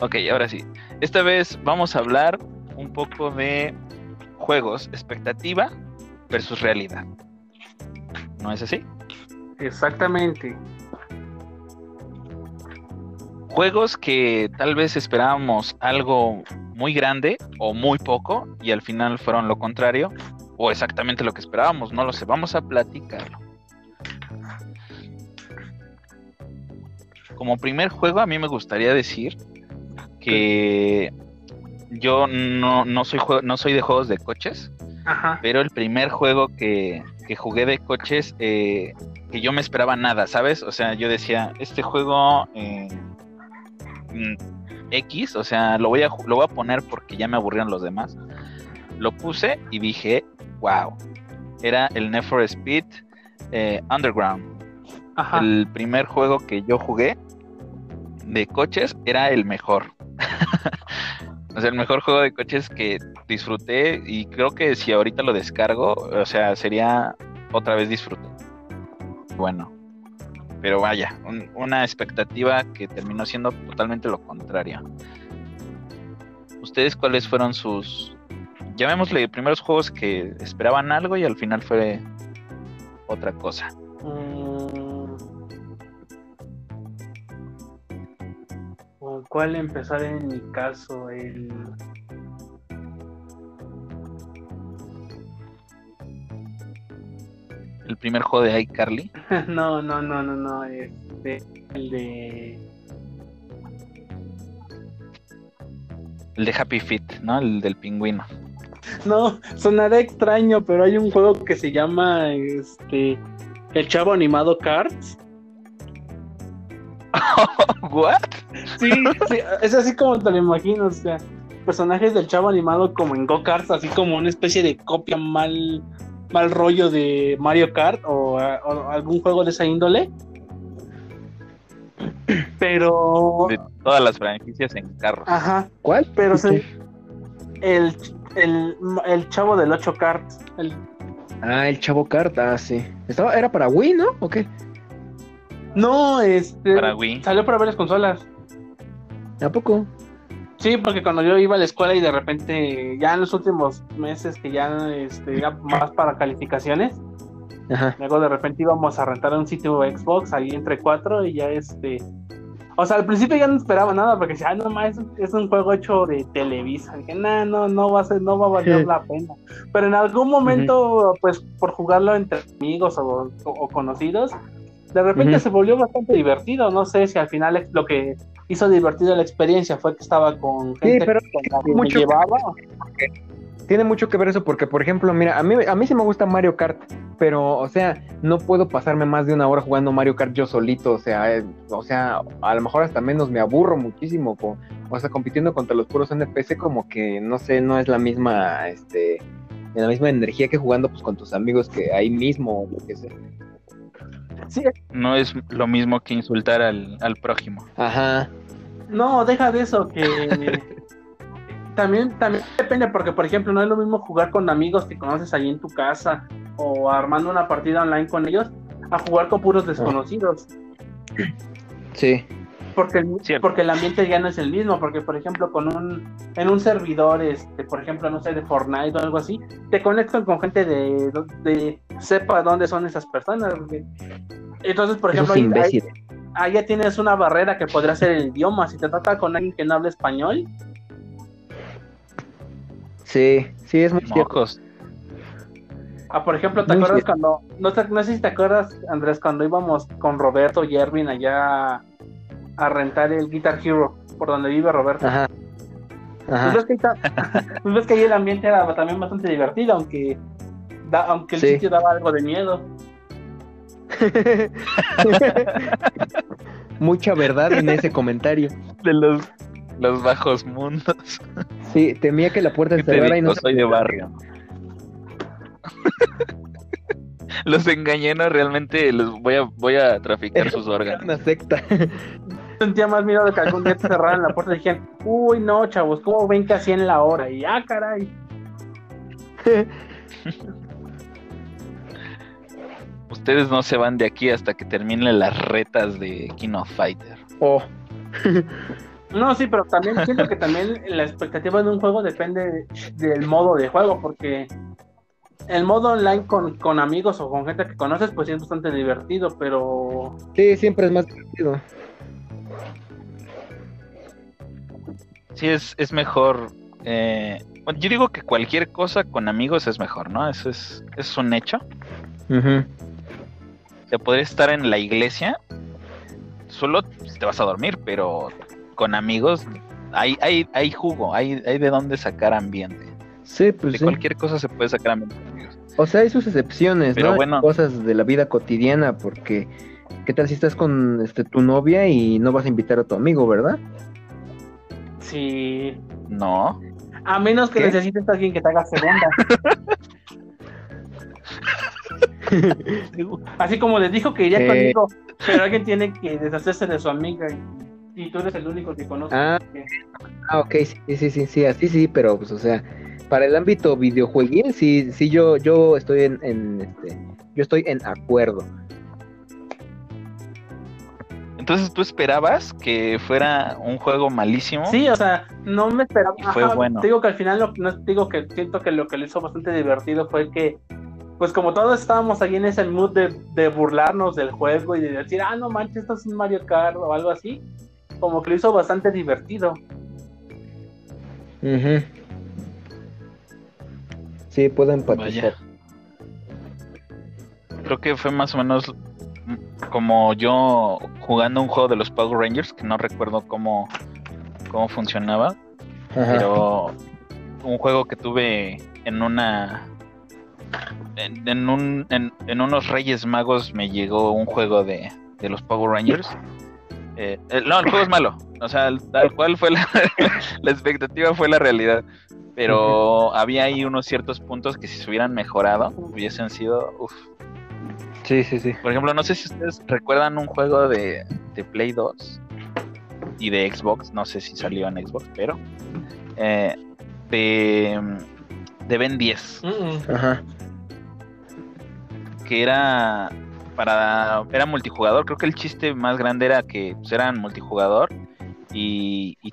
Ok, ahora sí. Esta vez vamos a hablar un poco de juegos, expectativa versus realidad. ¿No es así? Exactamente. Juegos que tal vez esperábamos algo muy grande o muy poco y al final fueron lo contrario o exactamente lo que esperábamos, no lo sé, vamos a platicarlo. Como primer juego a mí me gustaría decir que yo no, no soy no soy de juegos de coches, Ajá. pero el primer juego que, que jugué de coches eh, que yo me esperaba nada, ¿sabes? O sea, yo decía, este juego eh, mm, X, o sea, lo voy, a, lo voy a poner porque ya me aburrieron los demás. Lo puse y dije, wow, era el Need for Speed eh, Underground. Ajá. El primer juego que yo jugué de coches era el mejor. o sea, el mejor juego de coches que disfruté y creo que si ahorita lo descargo, o sea, sería otra vez disfrutar. Bueno, pero vaya, un- una expectativa que terminó siendo totalmente lo contrario. ¿Ustedes cuáles fueron sus, llamémosle, primeros juegos que esperaban algo y al final fue otra cosa? Mm. Cuál empezar en mi caso? El... El primer juego de iCarly. No, no, no, no, no. Este, el de. El de Happy Feet, ¿no? El del pingüino. No, sonará extraño, pero hay un juego que se llama este. El Chavo Animado Cards. ¿What? Sí, sí, es así como te lo imagino, o sea, personajes del Chavo Animado como en Go Karts, así como una especie de copia mal, mal rollo de Mario Kart o, o algún juego de esa índole. Pero, De todas las franquicias en carros. ajá, ¿Cuál? pero se- el, el, el Chavo del 8 Karts, el Ah, el Chavo Carta, ah, sí. Estaba, era para Wii, ¿no? ¿O qué? No, este. Para Wii. Salió para varias consolas. ¿A poco? Sí, porque cuando yo iba a la escuela y de repente, ya en los últimos meses que ya este, más para calificaciones, Ajá. luego de repente íbamos a rentar un sitio Xbox ahí entre cuatro y ya este. O sea, al principio ya no esperaba nada porque decía, ah, no más, es, es un juego hecho de Televisa. Dije, no, no, no va a ser, no va a valer la pena. Pero en algún momento, pues por jugarlo entre amigos o, o- o conocidos, de repente se volvió bastante divertido. No sé si al final ex- lo que hizo divertido la experiencia fue que estaba con gente pero con la que me mucho- llevaba. Tiene mucho que ver eso porque, por ejemplo, mira, a mí, a mí sí me gusta Mario Kart, pero, o sea, no puedo pasarme más de una hora jugando Mario Kart yo solito, o sea, eh, o sea, a lo mejor hasta menos me aburro muchísimo, co- o sea, compitiendo contra los puros NPC como que, no sé, no es la misma, este, la misma energía que jugando pues con tus amigos que ahí mismo, o lo que sea. Sí, No es lo mismo que insultar al, al prójimo. Ajá, No, deja de eso, que también, también depende, porque por ejemplo, no es lo mismo jugar con amigos que conoces ahí en tu casa o armando una partida online con ellos a jugar con puros desconocidos. sí, Porque Cierto. porque el ambiente ya no es el mismo, porque por ejemplo con un en un servidor, este, por ejemplo, no sé, de Fortnite o algo así, te conectan con gente de, de sepa dónde son esas personas. Entonces, por ejemplo, ahí, ahí- ya tienes una barrera que podría ser el idioma. Si te trata con alguien que no habla español, Sí, sí, es muy cierto. Mocos. Ah, por ejemplo, ¿te Muy acuerdas cierto. cuando, no, te- no sé si te acuerdas, Andrés, cuando íbamos con Roberto y Erwin allá a rentar el Guitar Hero, por donde vive Roberto? Ajá. Pues Ajá. ves, que ahí ta- pues ves que ahí el ambiente era también bastante divertido, aunque, da- aunque el Sí. sitio daba algo de miedo. Mucha verdad en ese comentario. De los, los bajos mundos. Sí, temía que la puerta ¿Qué se cerrara y no Soy de barrio. los engañé, no realmente los voy a, voy a traficar sus órganos. una secta. Sentía más miedo de que algún día te cerraran la puerta y dijeran, uy, no, chavos, ¿cómo ven que así en la hora? Y ah, caray. Ustedes no se van de aquí hasta que terminen las retas de King of Fighter. Oh. No, sí, pero también siento que también la expectativa de un juego depende del modo de juego, porque el modo online con, con amigos o con gente que conoces, pues sí es bastante divertido, pero Sí, siempre es más divertido. Sí, es, es mejor. eh, yo digo que cualquier cosa con amigos es mejor, ¿no? Eso es, es un hecho. Ujú. Te podrías estar en la iglesia, solo te vas a dormir, pero con amigos hay, hay, hay jugo, hay, hay de dónde sacar ambiente. Sí, pues De sí. cualquier cosa se puede sacar ambiente con amigos. O sea, hay sus excepciones, Pero ¿no? Bueno. Cosas de la vida cotidiana, porque ¿qué tal si estás con este tu novia y no vas a invitar a tu amigo, verdad? sí. No. A menos que ¿Qué? necesites a alguien que te haga segunda. Así como les dijo que iría Eh. conmigo, pero alguien tiene que deshacerse de su amiga y, y tú eres el único que conoce. Ah. Ah, ok, sí, sí, sí, sí, así sí, pero pues, o sea, para el ámbito videojueguil, sí, sí, yo, yo estoy en, en, este, yo estoy en acuerdo. Entonces tú esperabas que fuera un juego malísimo. Sí, o sea, no me esperaba. Y fue Ajá, bueno. Te digo que al final, lo, no, te digo que siento que lo que lo hizo bastante divertido fue que, pues como todos estábamos ahí en ese mood de, de burlarnos del juego y de decir, ah, no manches, esto es un Mario Kart o algo así, como que lo hizo bastante divertido. Ujú. Sí, puedo empatizar. Vaya. Creo que fue más o menos como yo jugando un juego de los Power Rangers, que no recuerdo cómo, cómo funcionaba, Ajá. pero un juego que tuve en una en, en un en, en unos Reyes Magos me llegó un juego de, de los Power Rangers. Eh, eh, no, el juego es malo. O sea, tal cual fue la, la expectativa fue la realidad. Pero había ahí unos ciertos puntos que si se hubieran mejorado, hubiesen sido. uf. Sí, sí, sí. Por ejemplo, no sé si ustedes recuerdan un juego de, de Play 2 y de Xbox. No sé si salió en Xbox, pero. eh, de, de Ben 10. Ajá. Que era para era multijugador. Creo que el chiste más grande era que pues, eran multijugador y, y-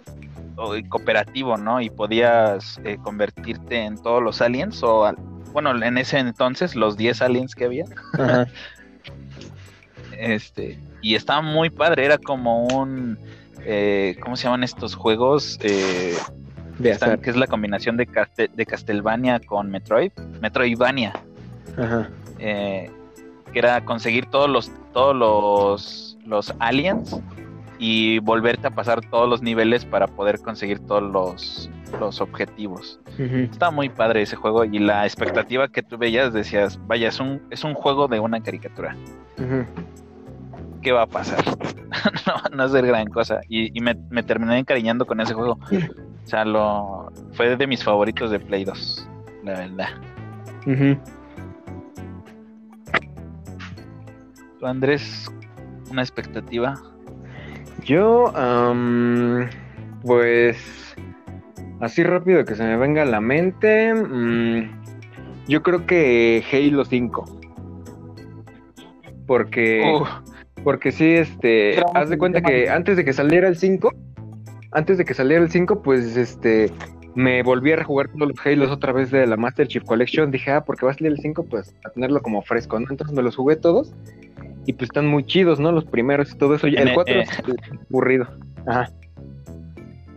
o- y cooperativo no y podías eh, convertirte en todos los aliens o al- bueno en ese entonces los 10 aliens que había. Ajá. este y estaba muy padre. Era como un eh, cómo se llaman estos juegos Eh, De están- que es la combinación de, Caste- de Castlevania con Metroid Metroidvania. Ajá. Eh, que era conseguir todos los todos los, los aliens y volverte a pasar todos los niveles para poder conseguir todos los, los objetivos. Ujú. Estaba muy padre ese juego y la expectativa que tú veías decías, vaya, es un, es un juego de una caricatura. ¿Qué va a pasar? no, no es ser gran cosa. Y, y me, me terminé encariñando con ese juego. O sea, lo, fue de mis favoritos de Play 2, la verdad. ¿Tú, Andrés, una expectativa? Yo, pues, así rápido que se me venga a la mente, mm, yo creo que Halo 5. Porque, Uh, porque sí, este, haz de cuenta que antes de que saliera el 5, antes de que saliera el 5, pues, este, me volví a rejugar todos los Halos otra vez de la Master Chief Collection. Dije, ah, porque va a salir el 5, pues, a tenerlo como fresco, ¿no? Entonces me los jugué todos. Y pues están muy chidos, ¿no? Los primeros y todo eso. En El e- 4 eh. es aburrido. Ajá.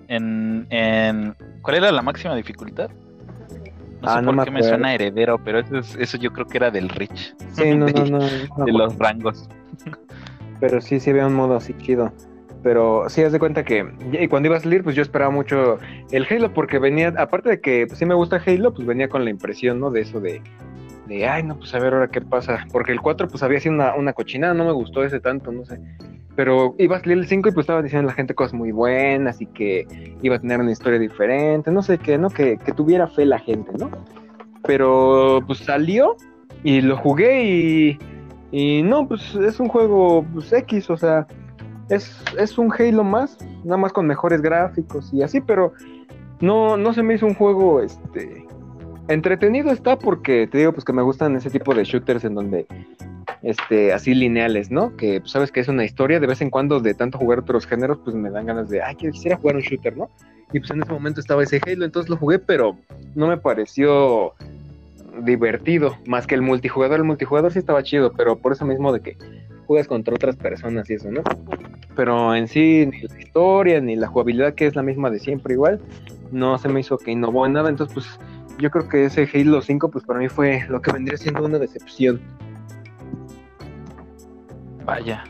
en, en ¿cuál era la máxima dificultad? No Ah, sé no por me qué me suena heredero, pero eso, es- eso yo creo que era del Rich, Sí, no, no, no. de los rangos. Pero sí, sí había un modo así chido. Pero sí, haz de cuenta que y cuando iba a salir, pues yo esperaba mucho el Halo, porque venía, aparte de que pues, sí me gusta Halo, pues venía con la impresión, ¿no? De eso de, de ay, no, pues a ver ahora qué pasa. Porque el 4, pues había sido una, una cochinada, no me gustó ese tanto, no sé. Pero iba a salir el 5 y pues estaba diciendo la gente cosas muy buenas y que iba a tener una historia diferente, no sé qué, ¿no? Que, que tuviera fe la gente, ¿no? Pero pues salió y lo jugué y, y no, pues es un juego pues, X, o sea, es, es un Halo más, nada más con mejores gráficos y así, pero no, no se me hizo un juego este entretenido está porque te digo pues que me gustan ese tipo de shooters en donde este, así lineales, ¿no? Que pues, sabes que es una historia, de vez en cuando de tanto jugar otros géneros, pues me dan ganas de, ay, quisiera jugar un shooter, ¿no? Y pues en ese momento estaba ese Halo, entonces lo jugué, pero no me pareció divertido, más que el multijugador. El multijugador sí estaba chido, pero por eso mismo de que juegas contra otras personas y eso, ¿no? Pero en sí, ni la historia, ni la jugabilidad, que es la misma de siempre igual, no se me hizo que innovó en nada, entonces pues yo creo que ese Halo 5 pues para mí fue lo que vendría siendo una decepción. Vaya.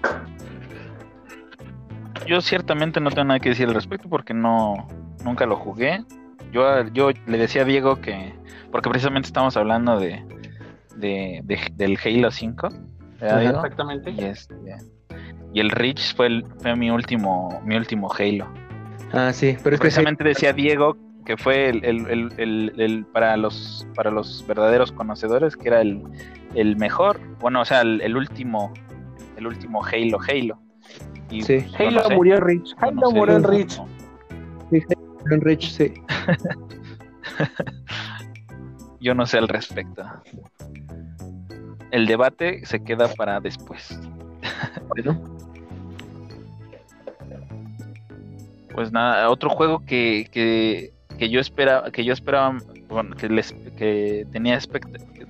Yo ciertamente no tengo nada que decir al respecto porque no nunca lo jugué. Yo, yo le decía a Diego que porque precisamente estamos hablando de, de, del Halo 5. Exactamente. Y, este, y el Reach fue, el, fue mi último mi último Halo. Ah, sí, pero es precisamente decía Diego que fue el, el, el, el, para los para los verdaderos conocedores que era el, el mejor, bueno, o sea, el, último el último Halo Halo. Y, sí. Halo murió en Reach. Halo murió en Reach. Sí, Halo en Reach, sí. Yo no sé al respecto. El debate se queda para después. Bueno. Pues nada, otro juego que, que, que yo esperaba, que yo esperaba, bueno, que les que tenía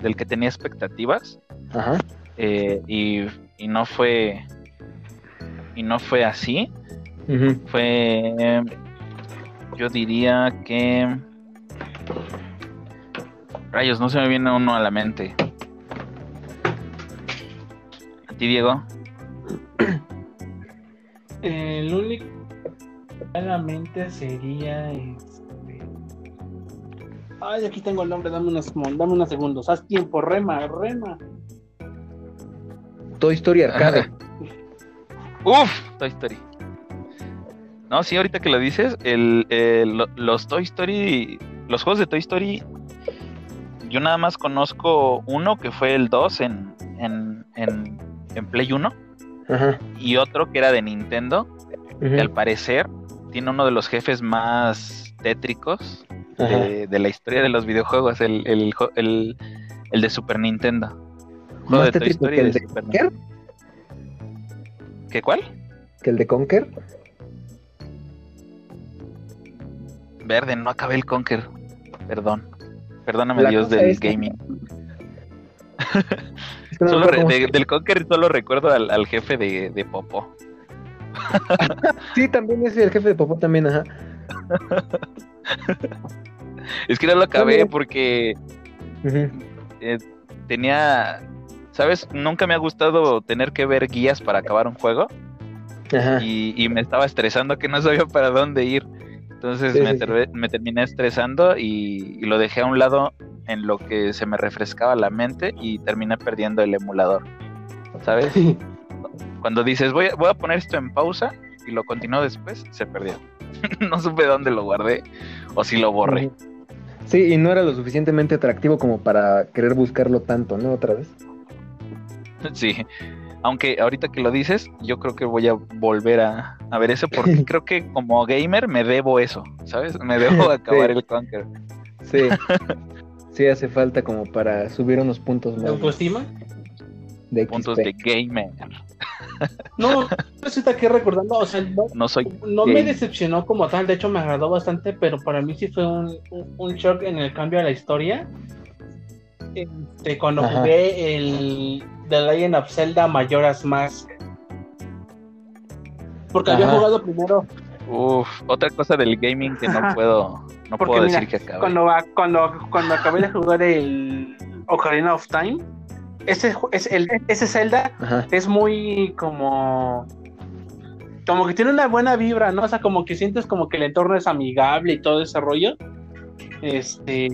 del que tenía expectativas. Ajá. Eh, y, y, no fue y no fue así. Fue yo diría que Rayos, no se me viene uno a la mente. ¿A ti, Diego? El único a la mente sería este. Ay, aquí tengo el nombre, dame unos, dame unos segundos. Haz tiempo, rema, rema. Toy Story Arcade. Uf, Toy Story. No, sí, ahorita que lo dices, el, los Toy Story, los juegos de Toy Story yo nada más conozco uno que fue el 2 en, en, en, Play 1 y otro que era de Nintendo, que al parecer tiene uno de los jefes más tétricos de, la historia de los videojuegos, el, el, el, el de Super Nintendo. Juego de Toy Story de, Super. ¿Qué cuál? ¿Que el de Conker? Verde, no acabé el Conker. Perdón. Perdóname, Dios del gaming. del Conker solo recuerdo al, jefe de, de Popo. sí, también es el jefe de Popo también, ajá. es que no lo acabé porque eh, tenía, ¿sabes? Nunca me ha gustado tener que ver guías para acabar un juego. Ajá. Y, y, me estaba estresando que no sabía para dónde ir. Entonces me, terminé estresando y, lo dejé a un lado en lo que se me refrescaba la mente y terminé perdiendo el emulador. ¿Sabes? Cuando dices, voy a, voy a poner esto en pausa y lo continúo después, se perdió. no supe dónde lo guardé o si lo borré. Sí, y no era lo suficientemente atractivo como para querer buscarlo tanto, ¿no? Otra vez. Sí, aunque ahorita que lo dices, yo creo que voy a volver a, ver eso porque creo que como gamer me debo eso, ¿sabes? Me debo acabar el Conquer. Sí. sí, hace falta como para subir unos puntos más. ¿De autoestima? De puntos de gamer. No, está aquí recordando, o sea, no, soy no me decepcionó como tal, de hecho me agradó bastante, pero para mí sí fue un, un, shock en el cambio de la historia. Este, cuando jugué el The Legend of Zelda Majora's Mask. Porque había jugado primero. Uf, otra cosa del gaming que no puedo, no puedo decir que acabé. Cuando, cuando, cuando acabé de jugar el Ocarina of Time, ese, el, ese Zelda es muy como como que tiene una buena vibra, ¿no? O sea, como que sientes como que el entorno es amigable y todo ese rollo. Este,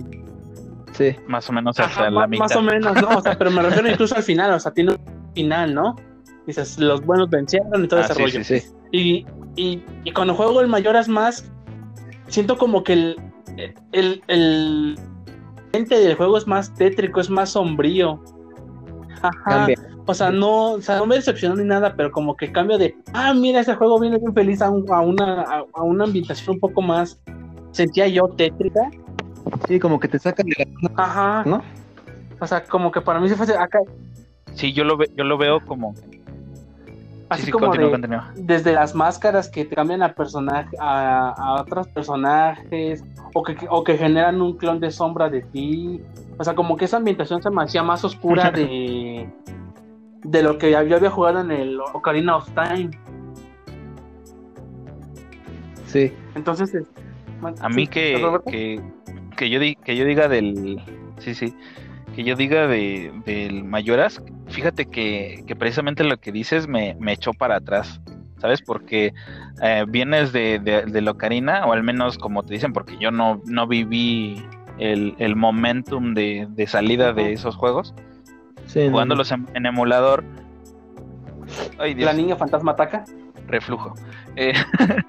Sí. Más o menos hasta la mitad. Más o menos, ¿no? O sea, pero me refiero incluso al final, o sea, tiene un final, ¿no? Dices, los buenos vencieron y todo ese ah, rollo. Sí, sí. Y, y, y, cuando juego el Mayoras más, siento como que el, el, el, el del juego es más tétrico, es más sombrío. Ajá. O sea, no, o sea, no me decepcionó ni nada, pero como que cambio de, ah, mira, ese juego viene bien feliz a, a una, a, a, una ambientación un poco más, sentía yo tétrica, Sí, como que te sacan de la... Ajá. ¿No? O sea, como que para mí se fue acá. Sí, yo lo, ve, yo lo veo como... Así sí, sí, como continúa, de- continúa. desde las máscaras que te cambian a personaje a, a otros personajes o que, o que generan un clon de sombra de ti o sea como que esa ambientación se me hacía más oscura de de lo que yo había jugado en el Ocarina of Time Sí. entonces es- A mí sí, que, que, que yo di- que yo diga del sí sí que yo diga de del Mayoras, fíjate que, que precisamente lo que dices me, me echó para atrás, ¿sabes? Porque eh, vienes de, de, de Locarina, o al menos como te dicen, porque yo no, no viví el, el momentum de, de salida de esos juegos, Sí, jugándolos en, en emulador. Ay, Dios la niña fantasma ataca reflujo. Eh,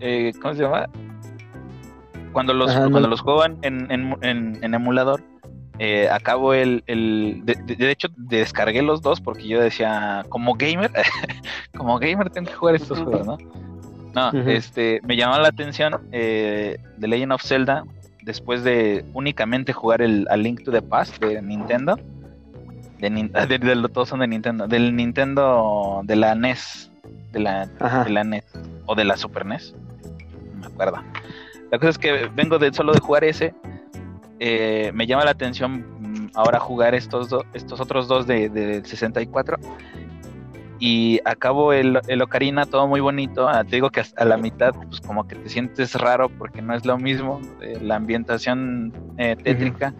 eh, ¿Cómo se llama? Cuando los, Ajá, no. cuando los juego en, en, en- en- emulador, eh, acabo el... el de, de- hecho, descargué los dos porque yo decía, como gamer, como gamer tengo que jugar estos juegos, ¿no? No, este, me llamó la atención eh, The Legend of Zelda después de únicamente jugar el A Link to the Past de Nintendo. De, de- de- todos son de Nintendo. Del Nintendo de la NES. De la, la NES. O de la Super NES. No me acuerdo. La cosa es que vengo de solo de jugar ese. eh, me llama la atención mm, ahora jugar estos, do- estos otros dos de, de 64. Y acabo el, el Ocarina, todo muy bonito. Ah, te digo que a la mitad, pues como que te sientes raro porque no es lo mismo. eh, la ambientación eh, tétrica.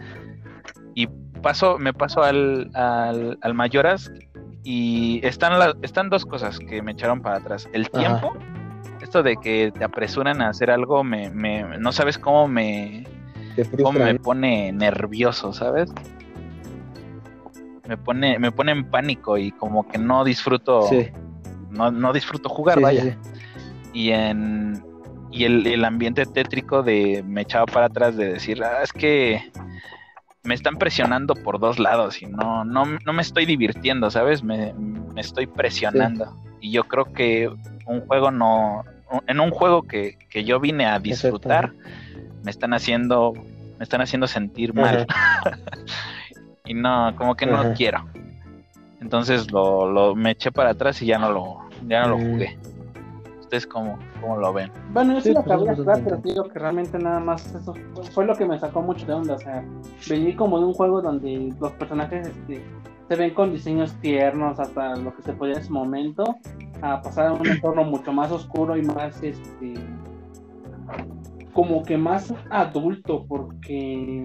Y paso, me paso al, al, al Mayoras. Y están, la- están dos cosas que me echaron para atrás. El tiempo, esto de que te apresuran a hacer algo, me, me, no sabes cómo me, cómo me pone nervioso, ¿sabes? Me pone, me pone en pánico y como que no disfruto, Sí, no, no disfruto jugar, sí, vaya. sí. Y en y el, el ambiente tétrico de me echaba para atrás de decir, ah, es que me están presionando por dos lados y no, no, no me estoy divirtiendo, ¿sabes? Me, me estoy presionando. Y yo creo que un juego no, en un juego que, que yo vine a disfrutar, me están haciendo, me están haciendo sentir mal. y no, como que no Ajá. quiero. Entonces lo, lo me eché para atrás y ya no lo, ya no lo Mm. jugué. ¿Ustedes cómo, cómo lo ven? Bueno, yo sí, Sí, lo acabé de jugar, pero te digo que realmente nada más eso fue lo que me sacó mucho de onda. O sea, venir como de un juego donde los personajes este, se ven con diseños tiernos hasta lo que se podía en su momento, a pasar a un entorno mucho más oscuro y más este como que más adulto, porque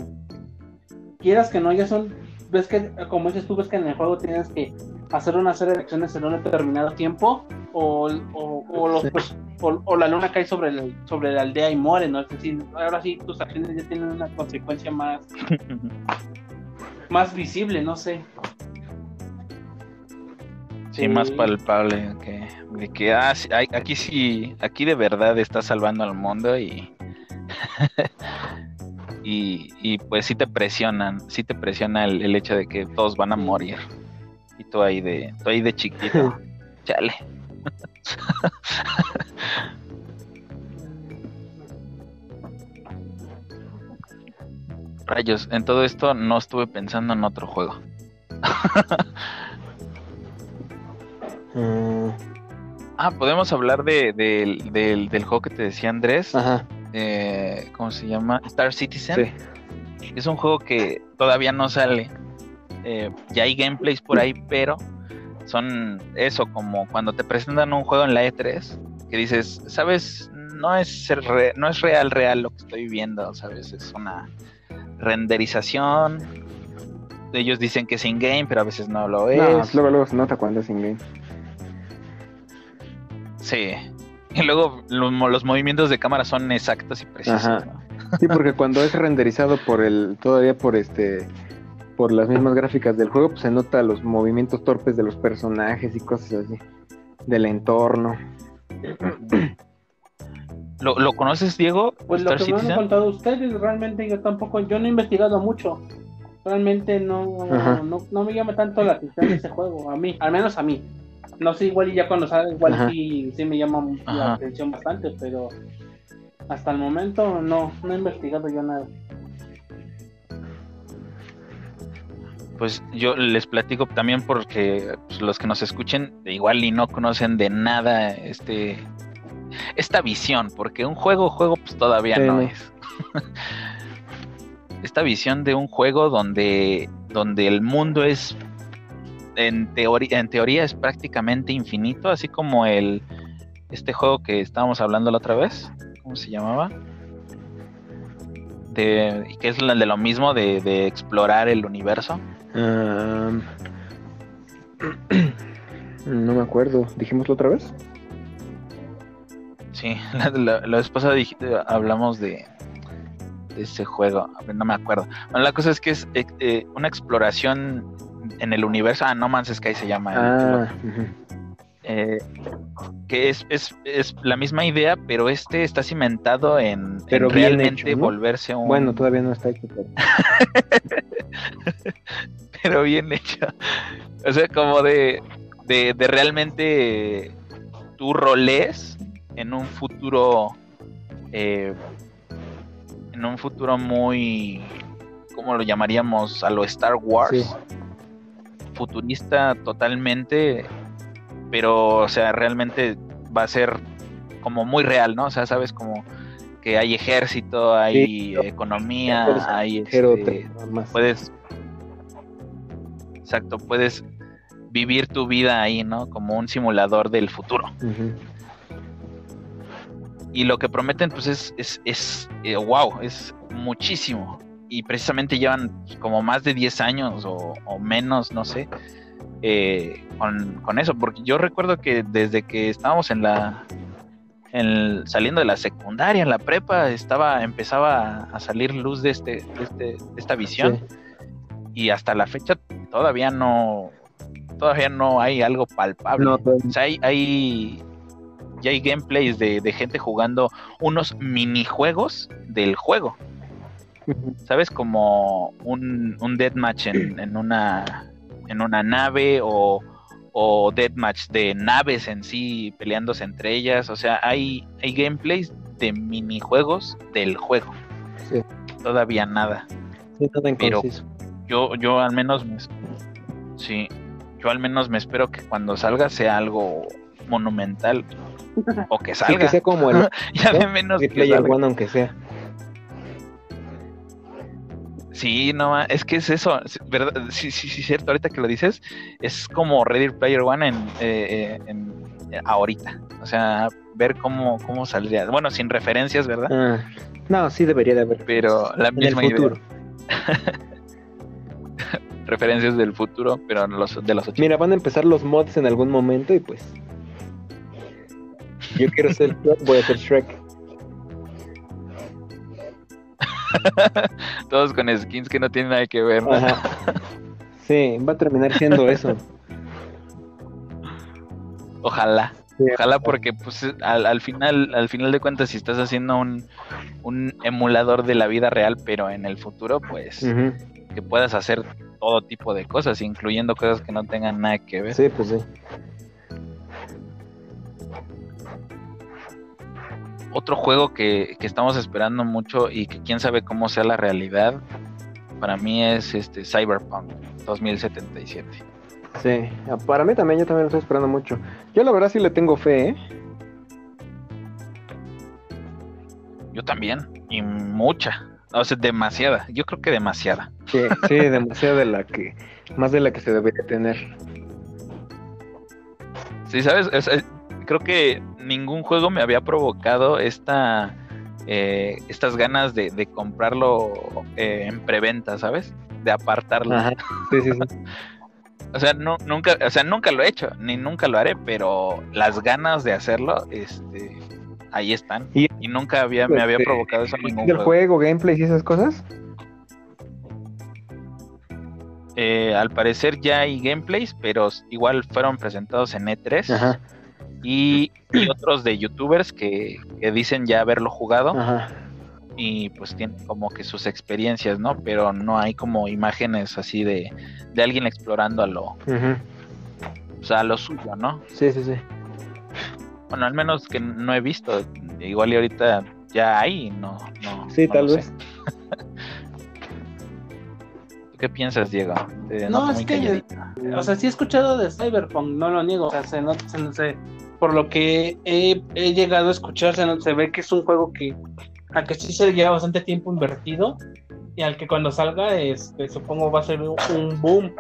quieras que no, ya son, ves que, como dices tú, ves que en el juego tienes que hacer una serie de acciones en un determinado tiempo, o, o, o los, pues, o, o la luna cae sobre, el- sobre la aldea y muere, ¿no? Es decir, ahora sí tus acciones ya tienen una consecuencia más, más visible, no sé. Sí, más palpable que de que ah, sí, aquí sí, aquí de verdad está salvando al mundo y y, y pues sí te presionan, sí te presiona el, el hecho de que todos van a morir y tú ahí de, tú ahí de chiquito, chale. Rayos, en todo esto no estuve pensando en otro juego. Ah, podemos hablar de, del- del, del juego que te decía Andrés. Ajá, eh, ¿Cómo se llama? Star Citizen. sí. Es un juego que todavía no sale. Eh, ya hay gameplays por ahí, pero son eso, como cuando te presentan un juego en la E3, que dices, sabes, no es, re- no es real, real lo que estoy viendo, sabes, es una renderización. Ellos dicen que es in-game, pero a veces no lo es. No, luego, luego se nota cuando es in-game. Sí. Y luego los, mo- los movimientos de cámara son exactos y precisos. Ajá. ¿no? Sí, porque cuando es renderizado por el, todavía por este, por las mismas gráficas del juego, pues se nota los movimientos torpes de los personajes y cosas así, del entorno. ¿Lo, lo conoces, Diego? Pues lo Star que me han Citizen? contado ustedes, realmente yo tampoco, yo no he investigado mucho. Realmente no, no, no me llama tanto la atención ese juego, a mí, al menos a mí. No sé, igual y ya cuando salga, igual Ajá. sí, sí me llama la atención bastante, pero hasta el momento no, no he investigado yo nada. pues yo les platico también porque pues, los que nos escuchen igual y no conocen de nada este esta visión, porque un juego, juego pues todavía Sí, no, no. es. esta visión de un juego donde, donde el mundo es en teoría, en teoría es prácticamente infinito, así como el este juego que estábamos hablando la otra vez, ¿cómo se llamaba? De, que es de lo mismo de, de explorar el universo. No me acuerdo. ¿Dijimoslo otra vez? Sí, la, la, la vez pasada hablamos de, de ese juego, no me acuerdo. Bueno, la cosa es que es eh, eh, una exploración en el universo. Ah, No Man's Sky se llama. el. Ah. Eh, que es, es, es la misma idea, pero este está cimentado en, Pero realmente hecho, ¿no? volverse un. Bueno, todavía no está hecho, pero... pero bien hecho. O sea, como de, de, de realmente tú roles en un futuro. eh, en un futuro muy. ¿Cómo lo llamaríamos? A lo Star Wars. Sí. Futurista totalmente. Pero, o sea, realmente va a ser como muy real, ¿no? O sea, sabes como que hay ejército, hay Sí. economía, hay este, puedes exacto puedes vivir tu vida ahí no como un simulador del futuro y lo que prometen pues es es, es eh, wow es muchísimo y precisamente llevan como más de 10 años o, o menos no sé eh, con, con eso porque yo recuerdo que desde que estábamos en la en- saliendo de la secundaria en la prepa estaba empezaba a salir luz de este de, este, de esta visión Sí. y hasta la fecha todavía no todavía no hay algo palpable. No, O sea, hay, hay ya hay gameplays de, de gente jugando unos minijuegos del juego. ¿Sabes? Como un, un deathmatch en, en una en una nave o, o deathmatch de naves en sí peleándose entre ellas. O sea, hay, hay gameplays de minijuegos del juego. Sí. Todavía nada. Sí, Pero-. Yo, yo al menos me, sí, yo al menos me espero que cuando salga sea algo monumental o que Sí, salga. que sea como el ya de menos que salga. One, aunque sea. Sí, no, es que es eso, es ¿verdad? Sí, sí, sí, cierto, ahorita que lo dices, es como Ready Player One en, eh, eh, en- eh, ahorita. O sea, ver cómo, cómo saldría. Bueno, sin referencias, ¿verdad? Ah, no, sí debería de haber. Pero la en el misma idea. futuro. Referencias del futuro, pero los, de los 80. Mira, van a empezar los mods en algún momento y pues. Yo quiero ser Shrek, voy a ser Shrek. Todos con skins que no tienen nada que ver. ¿no? Sí, va a terminar siendo eso. Ojalá. Sí. Ojalá porque pues al, al final al final de cuentas si estás haciendo un, un emulador de la vida real pero en el futuro pues que puedas hacer todo tipo de cosas incluyendo cosas que no tengan nada que ver Sí, pues sí. Otro juego que, que estamos esperando mucho y que quién sabe cómo sea la realidad para mí es este Cyberpunk 2077 Sí, para mí también, yo también lo estoy esperando mucho. Yo la verdad sí le tengo fe, ¿eh? yo también y mucha o sea demasiada yo creo que demasiada Sí, sí, demasiado de la que, más de la que se debería tener. Sí, sabes, O sea, creo que ningún juego me había provocado esta eh, estas ganas de, de comprarlo eh, en preventa, ¿sabes? De apartarlo. Ajá, sí, sí, sí. O sea, no, nunca, o sea, nunca lo he hecho, ni nunca lo haré, pero las ganas de hacerlo, este, ahí están. Y- Y, nunca había, me había Este, provocado eso ningún ¿Del juego. juego, gameplays y esas cosas? Eh, al parecer ya hay gameplays, pero igual fueron presentados en E3 Ajá, y, y otros de youtubers que, que dicen ya haberlo jugado. ajá. y pues tienen como que sus experiencias, ¿no? Pero no hay como imágenes así de, de alguien explorando a lo, o sea, a lo suyo, ¿no? Sí, sí, sí. Bueno, al menos que no he visto, igual y ahorita ya hay, no, no. Sí, no tal lo vez. sé. qué piensas, Diego? No, noto es que, calladito. o sea, sí he escuchado de Cyberpunk, no lo niego, o sea, se, not- se- se- por lo que he, he llegado a escuchar, se, ve que es un juego que, a que sí se lleva bastante tiempo invertido, y al que cuando salga, este, supongo va a ser un, un boom,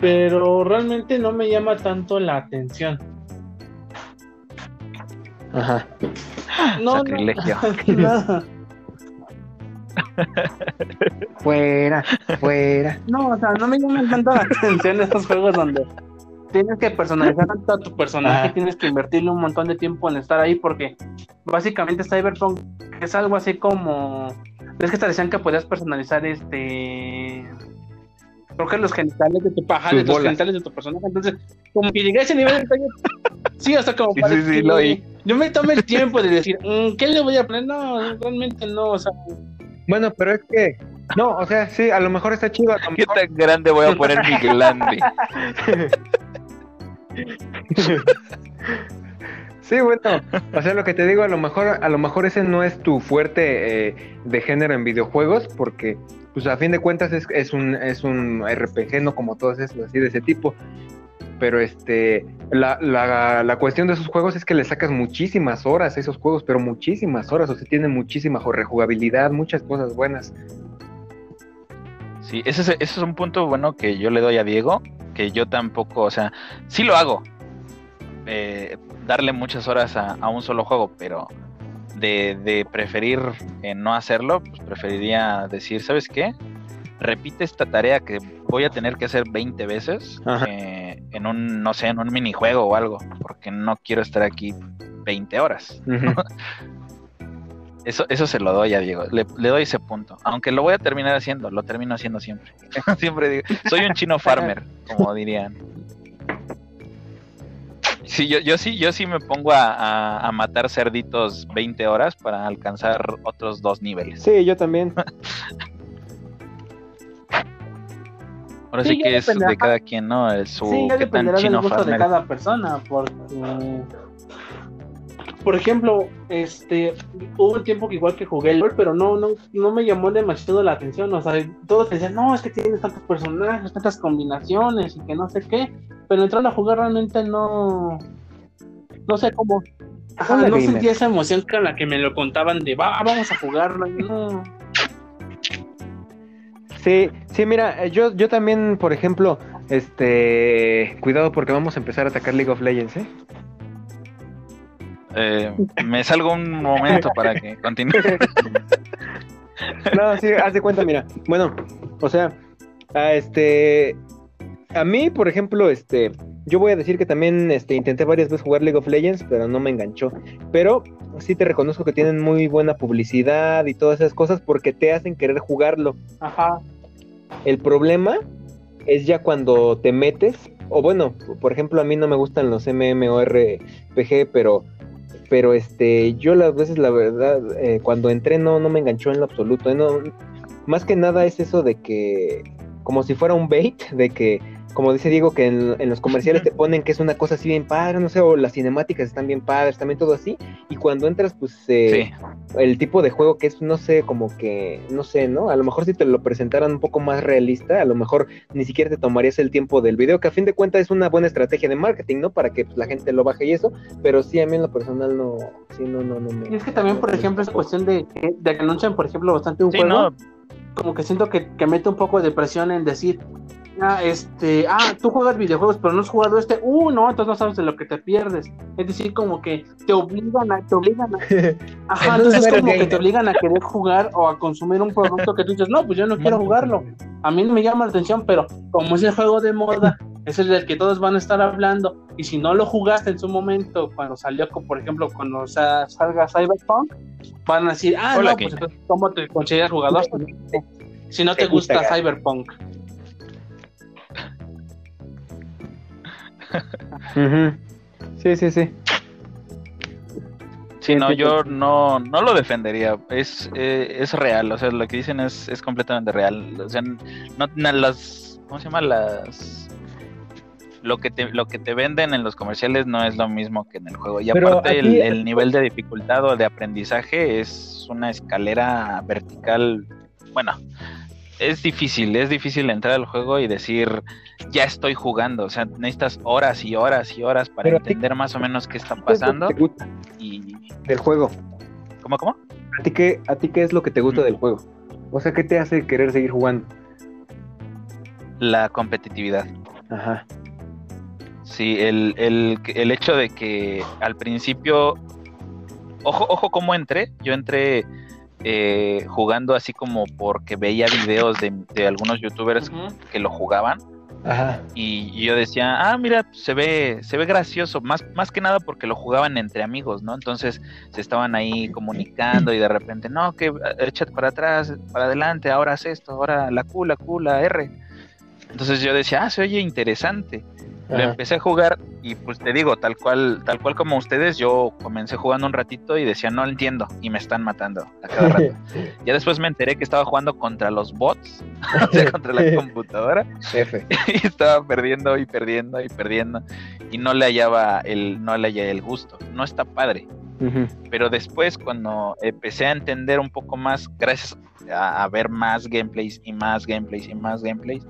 pero realmente no me llama tanto la atención. Ajá. No, no, Sacrilegio. no, Fuera, fuera. no, o sea, no me llaman tanto la atención esos juegos donde tienes que personalizar tanto a tu personaje, Ajá. tienes que invertirle un montón de tiempo en estar ahí, porque básicamente Cyberpunk es algo así como. Es que te decían que podías personalizar este. Creo que los genitales de tu paja, los bolas. genitales de tu personaje. Entonces, como que llegué a ese nivel de detalle. Sí, o sea, como Sí, para sí, sí, lo oí. yo me tome el tiempo de decir, "Mm, ¿qué le voy a poner? No, realmente no, o sea, Bueno, pero es que. No, o sea, sí, a lo mejor está chido. A lo ¿Qué tan grande voy a poner mi glande? Sí, bueno, o sea, lo que te digo, a lo mejor, a lo mejor ese no es tu fuerte eh, de género en videojuegos, porque, pues a fin de cuentas es, un, es un RPG, no como todos esos así de ese tipo. Pero este, la, la, la cuestión de esos juegos es que le sacas muchísimas horas a esos juegos, pero muchísimas horas, o sea, tienen muchísima rejugabilidad, muchas cosas buenas. Sí, ese es, ese es un punto bueno que yo le doy a Diego, que yo tampoco, o sea, sí lo hago, eh, darle muchas horas a, a un solo juego, pero de, de preferir eh, no hacerlo, pues preferiría decir, ¿sabes qué? Repite esta tarea que voy a tener que hacer 20 veces eh, en un, no sé, en un minijuego o algo, porque no quiero estar aquí 20 horas. Ujú. Eso, eso se lo doy a Diego, le, le doy ese punto. Aunque lo voy a terminar haciendo, lo termino haciendo siempre. siempre digo, soy un chino farmer, como dirían. Sí, yo, yo sí, yo sí me pongo a, a- a matar cerditos 20 horas para alcanzar otros dos niveles. Sí, yo también. Ahora Sí, que es de cada quien, ¿no? El su Sí, ya dependerá del gusto de cada persona, porque por ejemplo, este hubo un tiempo que igual que jugué el LOL, pero no, no, no me llamó demasiado la atención. O sea, todos decían, no, es que tienes tantos personajes, tantas combinaciones y que no sé qué. Pero entrando a jugar realmente no, no sé cómo. Ajá, no gamer. sentía esa emoción con la que me lo contaban de va, vamos a jugarlo. No. Sí, sí, mira, eh, yo, yo también, por ejemplo, este, cuidado porque vamos a empezar a atacar League of Legends, ¿eh? Eh, me salgo un momento para que continúe. No, sí, haz de cuenta, mira. Bueno, o sea, a este, a mí, por ejemplo, este, yo voy a decir que también, este, intenté varias veces jugar League of Legends, pero no me enganchó. Pero sí te reconozco que tienen muy buena publicidad y todas esas cosas porque te hacen querer jugarlo. Ajá. El problema es ya cuando te metes, o bueno, por ejemplo, a mí no me gustan los MMORPG, pero, pero este, yo las veces, la verdad, eh, cuando entré no, no me enganchó en lo absoluto. eh, más que nada es eso de que, como si fuera un bait, de que, como dice Diego, que en, en los comerciales te ponen que es una cosa así bien padre, no sé, o las cinemáticas están bien padres, también todo así, y cuando entras, pues, eh, Sí, el tipo de juego que es, no sé, como que, no sé, ¿no? A lo mejor si te lo presentaran un poco más realista, a lo mejor ni siquiera te tomarías el tiempo del video, que a fin de cuentas es una buena estrategia de marketing, ¿no? Para que pues, la gente lo baje y eso, pero sí, a mí en lo personal no, sí, no, no, no me... Y es que también, por ejemplo, esa cuestión de, que- de que anuncian, por ejemplo, bastante un sí, juego, no, como que siento que, que mete un poco de presión en decir, ah, este, ah, tú juegas videojuegos, pero no has jugado este, uh, no, entonces no sabes de lo que te pierdes. Es decir, como que te obligan a, te obligan a, ajá, Entonces como que te obligan a querer jugar o a consumir un producto que tú dices, no, pues yo no quiero jugarlo. A mí no me llama la atención, pero como es el juego de moda, es el del que todos van a estar hablando, y si no lo jugaste en su momento, cuando salió, por ejemplo, cuando sa- salga Cyberpunk, van a decir, ah, Hola, no, pues entonces, ¿cómo te consideras jugador? Si no te Te gusta gusta ganar. Sí, sí, sí. Sí, no, yo no, no lo defendería. Es, eh, es real, o sea, lo que dicen es, es completamente real. O sea, no, las, ¿cómo se llama? Las, lo que te, lo que te venden en los comerciales no es lo mismo que en el juego. Y Pero aparte aquí- el, el nivel de dificultad o de aprendizaje es una escalera vertical, bueno, es difícil, es difícil entrar al juego y decir, ya estoy jugando. O sea, necesitas horas y horas y horas para Pero entender más o menos qué está ¿Qué es lo pasando. gusta Y. del juego? ¿Cómo, cómo? ¿A ti qué, a ti qué es lo que te gusta Mm. del juego? O sea, ¿qué te hace querer seguir jugando? La competitividad. Ajá. Sí, el, el, el hecho de que al principio. Ojo, ojo cómo entré. Yo entré eh, jugando así como porque veía videos de, de algunos youtubers que lo jugaban. Ajá. Y yo decía, ah, mira, pues, se ve, se ve gracioso, más, más que nada porque lo jugaban entre amigos, ¿no? Entonces se estaban ahí comunicando y de repente, no, que échate para atrás, para adelante, ahora haz esto, ahora la Q, la Q, la R. Entonces yo decía, ah, se oye interesante. Lo empecé a jugar y pues te digo, tal cual, tal cual como ustedes, yo comencé jugando un ratito y decía, no entiendo, y me están matando a cada rato. ya después me enteré que estaba jugando contra los bots, o sea, contra la computadora F. y estaba perdiendo y perdiendo y perdiendo y no le hallaba el no le hallaba el gusto no está padre Ujú. pero después cuando empecé a entender un poco más gracias a, a ver más gameplays y más gameplays y más gameplays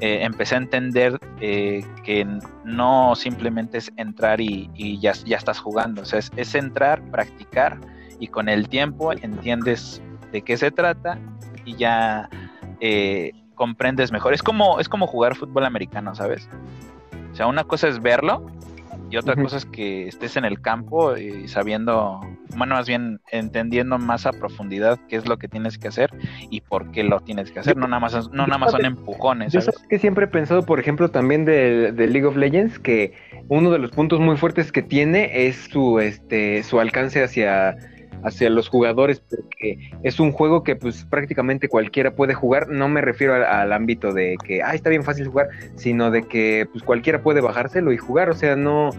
eh, empecé a entender eh, que no simplemente es entrar y, ya, estás jugando o sea es, es entrar practicar y con el tiempo entiendes de qué se trata y ya eh, comprendes mejor. Es como, es como jugar fútbol americano, ¿sabes? O sea, una cosa es verlo y otra cosa es que estés en el campo y sabiendo, bueno, más bien entendiendo más a profundidad qué es lo que tienes que hacer y por qué lo tienes que hacer. No nada más, no nada más son empujones, Yo ¿sabes? sabes que siempre he pensado, por ejemplo, también de, de League of Legends, que uno de los puntos muy fuertes que tiene es su, este, su alcance hacia, hacia los jugadores, porque es un juego que pues prácticamente cualquiera puede jugar. No me refiero al, al ámbito de que, ah, está bien fácil jugar, sino de que pues cualquiera puede bajárselo y jugar. O sea, no,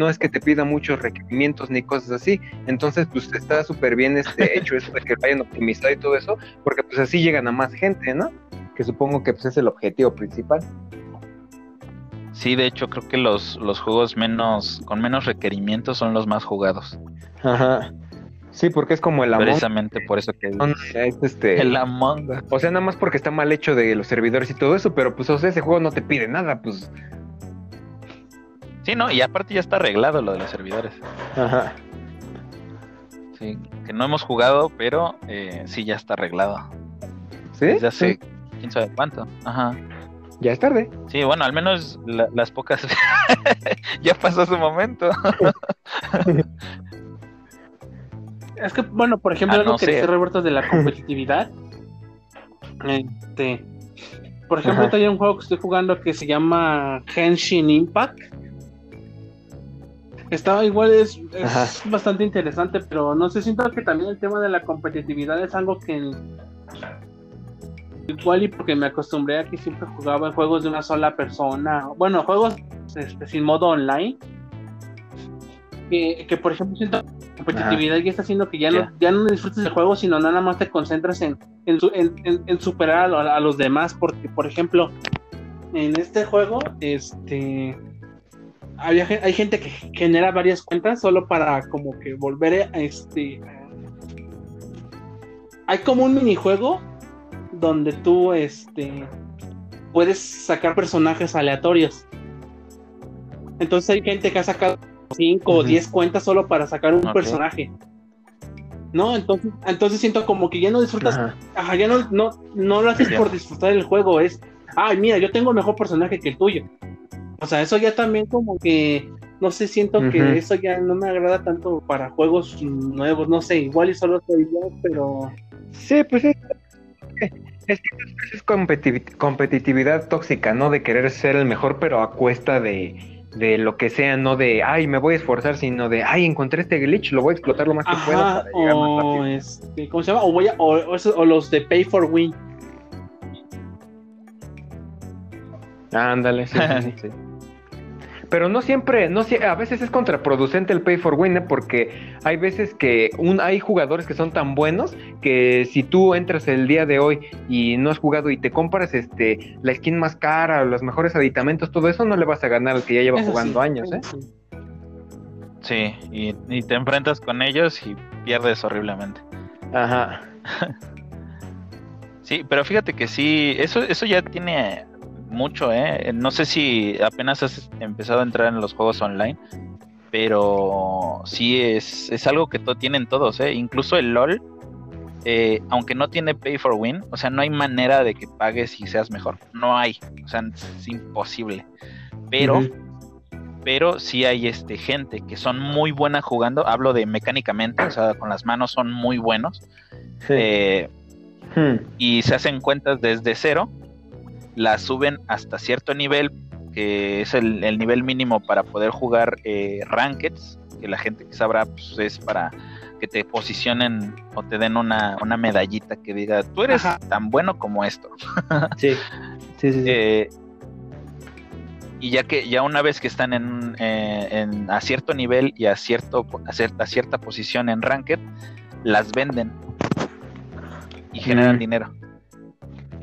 no es que te pida muchos requerimientos ni cosas así. Entonces, pues está súper bien este hecho eso de que lo hayan optimizado y todo eso, porque pues así llegan a más gente, ¿no? Que supongo que pues es el objetivo principal. Sí, de hecho creo que los, los juegos menos, con menos requerimientos son los más jugados. Ajá. Sí, porque es como el Among Precisamente por eso que es este, el Among Us. o sea, nada más porque está mal hecho de los servidores y todo eso, pero pues o sea, ese juego no te pide nada, pues. Sí, no, y aparte ya está arreglado lo de los servidores. Ajá. Sí, que no hemos jugado, pero eh, sí ya está arreglado. ¿Sí? Desde hace quién sabe cuánto. Ajá. Ya es tarde. Sí, bueno, al menos la- las pocas. ya pasó su momento. Es que, bueno, por ejemplo, Ah, algo no que decía Roberto de la competitividad. este, por ejemplo, hay un juego que estoy jugando que se llama Henshin Impact. Está igual, es, bastante interesante, pero no sé, siento que también el tema de la competitividad es algo que igual y porque me acostumbré a que siempre jugaba en juegos de una sola persona, bueno, juegos este, sin modo online, que, que, por ejemplo siento competitividad ya está haciendo que ya, no, ya. no disfrutes del juego, sino nada más te concentras en, en, su- en- en- en superar a, lo- a los demás, porque por ejemplo, en este juego, este había, hay gente que genera varias cuentas solo para como que volver a este hay como un minijuego donde tú este puedes sacar personajes aleatorios. Entonces hay gente que ha sacado 5 o Ujú. 10 cuentas solo para sacar un personaje no entonces entonces siento como que ya no disfrutas Ajá. Ajá, ya no, no, no lo haces por disfrutar el juego, es, ay, mira, yo tengo mejor personaje que el tuyo. O sea, eso ya también como que, no sé, siento que eso ya no me agrada tanto para juegos nuevos, no sé, igual y solo soy yo, pero... Sí, pues es, es, es competitiv- competitividad tóxica, ¿no? De querer ser el mejor, pero a cuesta de, de lo que sea, no de, ay, me voy a esforzar, sino de, ay, encontré este glitch, lo voy a explotar lo más que pueda para llegar más o, rápido. este, ¿cómo se llama? O, voy a- o, o los de Pay for Win. Ándale, sí, sí, sí. Pero no siempre, no a veces es contraproducente el pay for win, ¿eh? porque hay veces que un, hay jugadores que son tan buenos que si tú entras el día de hoy y no has jugado y te compras este la skin más cara, los mejores aditamentos, todo eso no le vas a ganar al que ya lleva Eso jugando sí, años, ¿eh? Sí, y, y te enfrentas con ellos y pierdes horriblemente. Ajá. Sí, pero fíjate que sí, eso, eso ya tiene mucho, ¿eh? No sé si apenas has empezado a entrar en los juegos online, pero sí es, es algo que to tienen todos, ¿eh? Incluso el LOL, eh, aunque no tiene pay for win, o sea, no hay manera de que pagues y seas mejor. No hay, o sea, es imposible. Pero, pero sí hay este, gente que son muy buena jugando, hablo de mecánicamente, o sea, con las manos son muy buenos. Eh, hmm. Y se hacen cuentas desde cero, las suben hasta cierto nivel, que es el, nivel mínimo para poder jugar eh, rankeds, que la gente que sabrá pues, es para que te posicionen o te den una, medallita que diga, tú eres tan bueno como esto. sí, sí, sí. Eh, y ya que ya una vez que están en, eh, a cierto nivel y a cierto a cierta, cierta posición en ranked las venden y generan dinero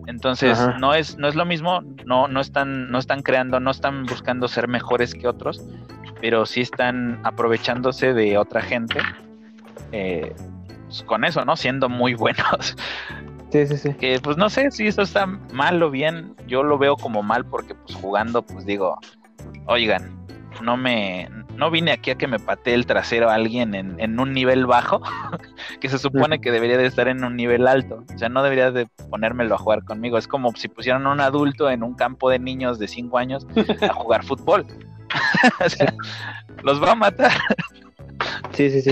entonces no es no es lo mismo no no están no están creando no están buscando ser mejores que otros pero sí están aprovechándose de otra gente eh, pues, con eso, ¿no? Siendo muy buenos. Sí, sí, sí. Que pues no sé si eso está mal o bien. Yo lo veo como mal porque pues jugando, pues digo, oigan, no me, no vine aquí a que me patee el trasero a alguien en, un nivel bajo, que se supone que debería de estar en un nivel alto. O sea, no debería de ponérmelo a jugar conmigo. Es como si pusieran a un adulto en un campo de niños de 5 años a jugar fútbol. o sea, los va a matar. sí, sí, sí.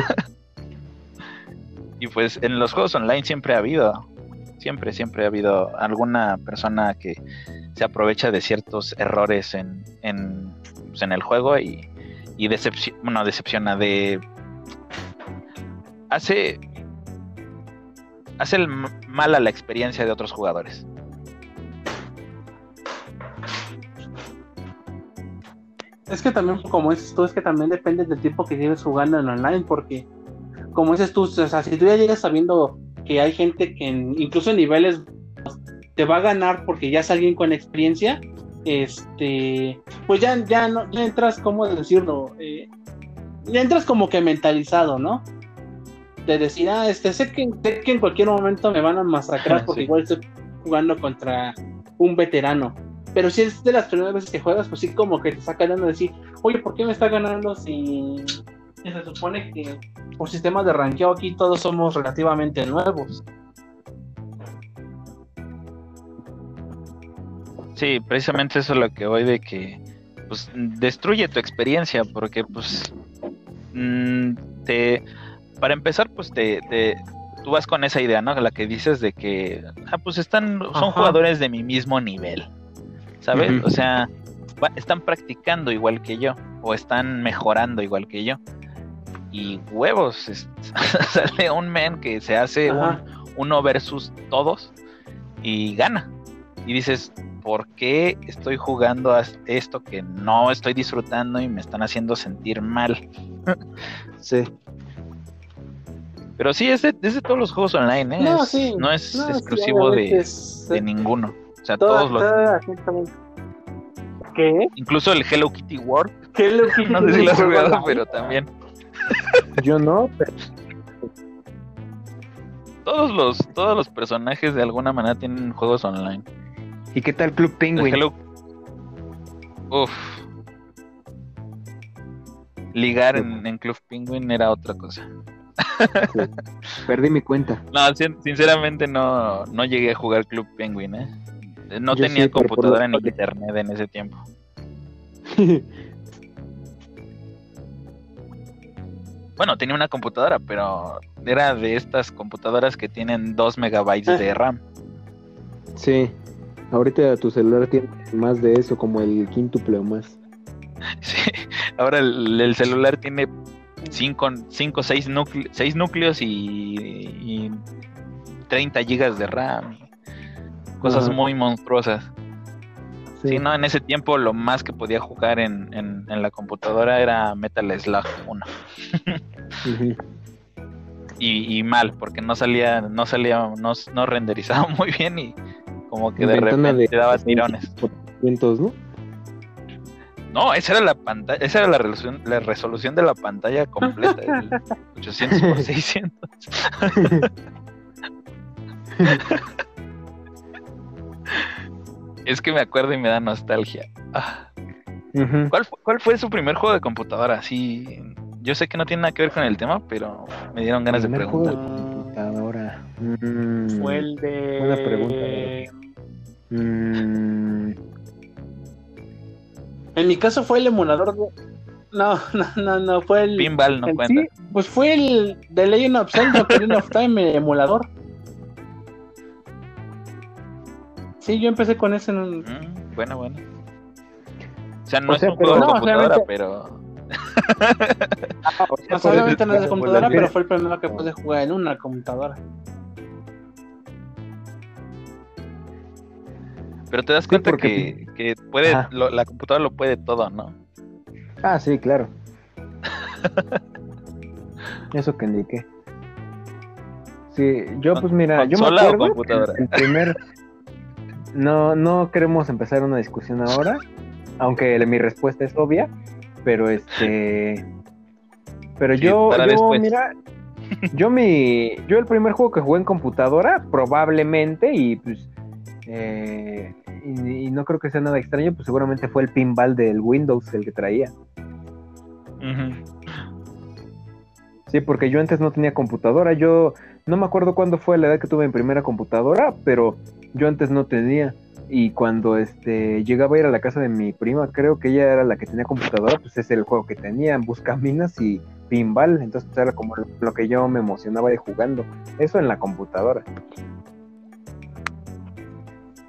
Y pues en los juegos online siempre ha habido, siempre, siempre ha habido alguna persona que se aprovecha de ciertos errores en, en, pues, el juego y, y bueno, decepciona de... Hace, hace el mal a la experiencia de otros jugadores. Es que también, como dices tú, es que también depende del tiempo que lleves jugando en online, porque como dices tú, o sea, si tú ya llegas sabiendo que hay gente que incluso en niveles te va a ganar porque ya es alguien con experiencia, este, pues ya, ya, no, ya entras, ¿cómo decirlo? Eh, ya entras como que mentalizado, ¿no? De decir, ah, este, sé que, que en cualquier momento me van a masacrar porque igual estoy jugando contra un veterano. Pero si es de las primeras veces que juegas, pues sí como que te saca de decir, oye, ¿por qué me está ganando si se supone que por sistema de ranqueo aquí todos somos relativamente nuevos. Sí, precisamente eso es lo que voy de que pues destruye tu experiencia porque pues mm, te para empezar pues te, tú vas con esa idea, ¿no? La que dices de que ah, pues están son jugadores de mi mismo nivel. ¿Sabes? O sea, están practicando igual que yo o están mejorando igual que yo y huevos. sale un men que se hace uno versus todos y gana. Y dices, ¿por qué estoy jugando a esto que no estoy disfrutando y me están haciendo sentir mal? sí. Pero sí, es de, todos los juegos online, ¿eh? No, es exclusivo de, de, ninguno. O sea, todos los. ¿Qué? Incluso el Hello Kitty World. Hello Kitty no sé si lo has jugado, pero también. Yo no, pero... Todos los, todos los personajes de alguna manera tienen juegos online. ¿Y qué tal Club Penguin? Uf. Ligar en, Club Penguin era otra cosa. Perdí mi cuenta. No, sinceramente no, no llegué a jugar Club Penguin, ¿eh? No tenía computadora ni internet en ese tiempo. Bueno, tenía una computadora, pero era de estas computadoras que tienen 2 megabytes de RAM. Sí, ahorita tu celular tiene más de eso, como el quíntuple o más. Sí, ahora el, celular tiene 5 cinco, 6 núcleos y, 30 gigas de RAM. Cosas muy monstruosas. Sí. no, en ese tiempo lo más que podía jugar en, en, la computadora era Metal Slug 1. y, mal, porque no salía, no salía, no, no renderizaba muy bien y como que de repente te daba tirones. ¿no? No, esa era la pantalla, esa era la resolución, la resolución de la pantalla completa, el 800 x 600. Es que me acuerdo y me da nostalgia. Ah. ¿Cuál, fu- ¿Cuál fue su primer juego de computadora? Sí, yo sé que no tiene nada que ver con el tema, pero me dieron ganas de juego de preguntar. Mm, Fue el de. Buena pregunta, mm, En mi caso fue el emulador de. No, no, no, no, fue el. Pinball no en cuenta. sí, pues fue el de Legend of Zelda Ocarina of Time, el emulador. Sí, yo empecé con ese. en- Mm, bueno, bueno. O sea, no O es sea, un pero- juego de No, computadora, realmente- pero o sea, No, obviamente no es de el- computadora, el- pero fue el primero que pude jugar en una computadora. Pero te das Sí, cuenta porque- que, que puede lo- la computadora lo puede todo, ¿no? Ah, sí, claro. Eso que indiqué. Sí, yo pues mira, yo me ¿Consola o acuerdo que el primer no no queremos empezar una discusión ahora, aunque mi respuesta es obvia, pero este pero Sí, yo, yo mira, yo mi yo el primer juego que jugué en computadora probablemente y pues eh, y, y no creo que sea nada extraño, pues seguramente fue el pinball del Windows el que traía. Sí, porque yo antes no tenía computadora. Yo no me acuerdo cuándo fue la edad que tuve mi primera computadora, pero yo antes no tenía. Y cuando este llegaba a ir a la casa de mi prima, creo que ella era la que tenía computadora, pues ese era el juego que tenía, Buscaminas y Pinball. Entonces pues, era como lo, lo que yo me emocionaba de jugando. Eso en la computadora.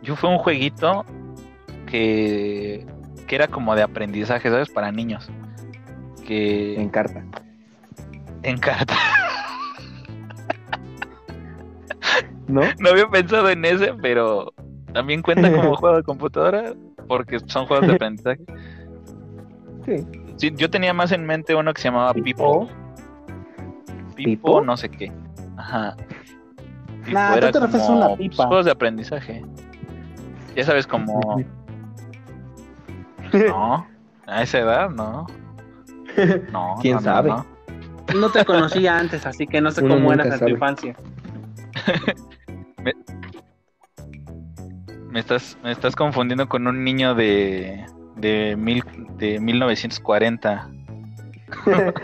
Yo fue un jueguito que, que era como de aprendizaje, ¿sabes? Para niños. Que En carta. en carta. ¿No? No había pensado en ese, pero también cuenta como juego de computadora porque son juegos de aprendizaje. Sí. Sí, yo tenía más en mente uno que se llamaba Pipo. Pipo. No sé qué. Ajá. Pipo Nah, tú te refieres a como, una pues, juegos de aprendizaje. Ya sabes, como. No, a esa edad, no. No, ¿Quién no, no, sabe? no. No te conocía antes, así que no sé Uno cómo eras en tu infancia. Me estás, me estás confundiendo con un niño de, de, mil, de 1940.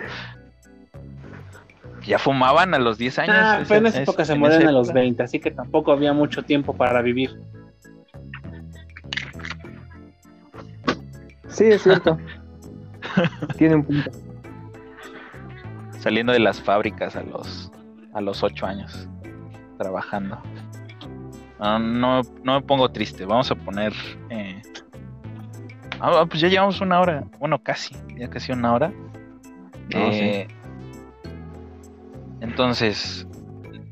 ya fumaban a los 10 años. Ah, ese- pero en esa es- época se en mueren a los época. 20, así que tampoco había mucho tiempo para vivir. Sí, es cierto. Tiene un punto. Saliendo de las fábricas a los, a los 8 años. Trabajando. Ah, no, no me pongo triste. Vamos a poner. eh, Ah, pues ya llevamos una hora. Bueno, casi. Ya casi una hora. No, Eh, Entonces,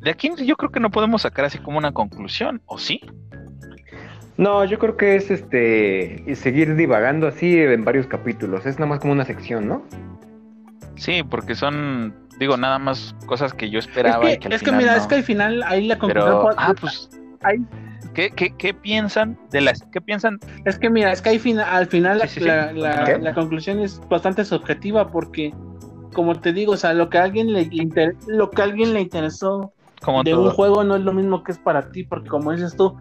de aquí yo creo que no podemos sacar así como una conclusión, ¿o sí? No, yo creo que es este y seguir divagando así en varios capítulos. Es nada más como una sección, ¿no? Sí, porque son, digo, nada más cosas que yo Es esperaba y que, que al es que final mira, no. es que al final ahí la conclusión. Pero, ah, pues, ahí- ¿qué, qué, qué piensan de las, qué piensan? Es que mira, es que ahí fina- al final la, Sí, sí, sí. la- la- conclusión es bastante subjetiva porque, como te digo, o sea, lo que a alguien le inter- lo que a alguien le interesó Como de todo. un juego no es lo mismo que es para ti, porque como dices tú,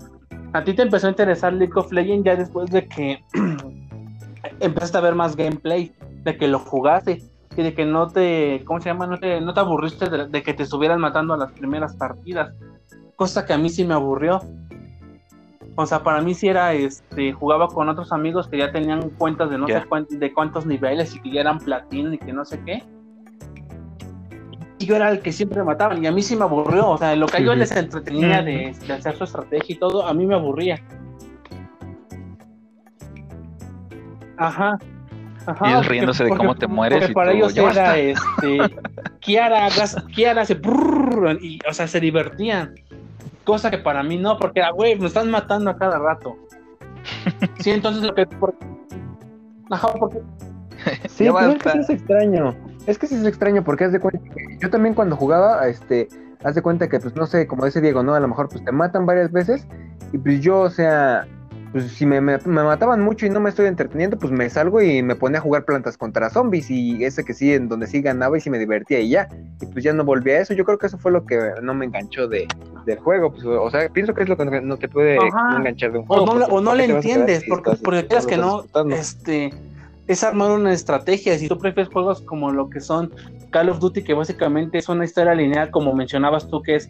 a ti te empezó a interesar League of Legends ya después de que empezaste a ver más gameplay, de que lo jugaste y de que no te, ¿cómo se llama? No te, no te aburriste de, de que te estuvieran matando a las primeras partidas, cosa que a mí sí me aburrió. O sea, para mí sí era, este, jugaba con otros amigos que ya tenían cuentas de no sé cuán- de cuántos niveles y que ya eran platino y que no sé qué. Y yo era el que siempre mataban y a mí sí me aburrió. O sea, lo que a ellos les entretenía de, de hacer su estrategia y todo, a mí me aburría. Ajá. Ajá, Y ellos porque- riéndose de porque- cómo te mueres porque y para tú, ellos "Ya era basta". este Kiara, Kiara hace brrrr, y o sea se divertían. Cosa que para mí no, porque ah, güey, me están matando a cada rato. Sí, entonces lo que por- Ajá, porque Sí, pero es que sí es extraño. Es que sí es extraño porque haz de cuenta que yo también cuando jugaba, este, haz de cuenta que, pues no sé, como dice Diego, ¿no? A lo mejor pues te matan varias veces y pues yo, o sea, pues si me, me, me, mataban mucho y no me estoy entreteniendo, pues me salgo y me ponía a jugar plantas contra zombies y ese que sí, en donde sí ganaba y sí me divertía y ya. Y pues ya no volví a eso. Yo creo que eso fue lo que no me enganchó de, del juego. Pues, o sea, pienso que es lo que no te puede enganchar de un juego. O no, o no le entiendes, porque, porque creas que no, este, es armar una estrategia. Si tú prefieres juegos como lo que son Call of Duty, que básicamente es una historia lineal, como mencionabas tú, que es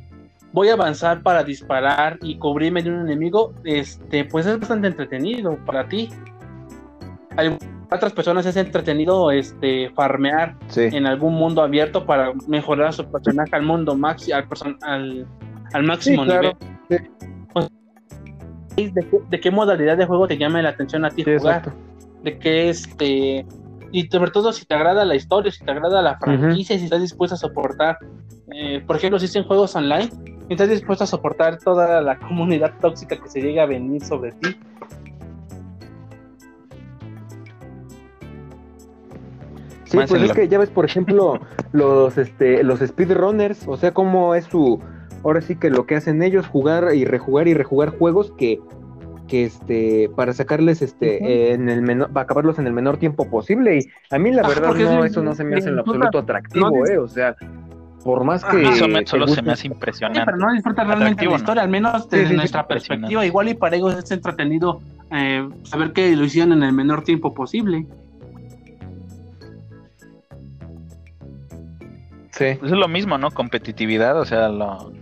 voy a avanzar para disparar y cubrirme de un enemigo, este, pues es bastante entretenido para ti. Hay otras personas es entretenido este farmear en algún mundo abierto para mejorar su personaje al mundo maxi, al, al, al máximo nivel. ¿De, qué, modalidad de juego te llama la atención a ti jugar? De qué este y sobre todo si te agrada la historia, si te agrada la franquicia, si estás dispuesto a soportar, eh, por ejemplo, si es en juegos online, estás dispuesto a soportar toda la comunidad tóxica que se llega a venir sobre ti. Sí, pues es que ya ves, por ejemplo, los este los speedrunners, o sea, cómo es su ahora sí que lo que hacen ellos jugar y rejugar y rejugar juegos que que este para sacarles este en el menor para acabarlos en el menor tiempo posible y a mí la verdad no eso no se me hace en lo absoluto atractivo, eh, o sea, por más que. Eso solo se me hace impresionante. pero no disfruta realmente la historia, al menos desde nuestra perspectiva. Igual y para ellos es entretenido eh, saber que lo hicieron en el menor tiempo posible. Sí. Pues es lo mismo, ¿no? Competitividad, o sea, lo...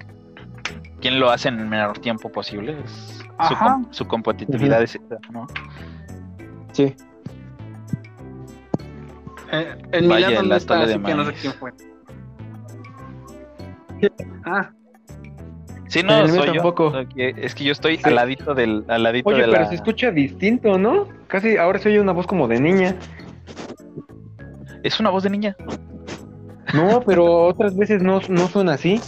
¿quién lo hace en el menor tiempo posible? Su, competitividad es ¿no? Sí. Eh, en Vaya, la historia de que no sé quién fue. Ah. Sí, no, soy tampoco. Es que yo estoy al ladito del. Al ladito Oye, pero se escucha distinto, ¿no? Casi ahora se oye una voz como de niña. ¿Es una voz de niña? No, pero otras veces no, no suena así.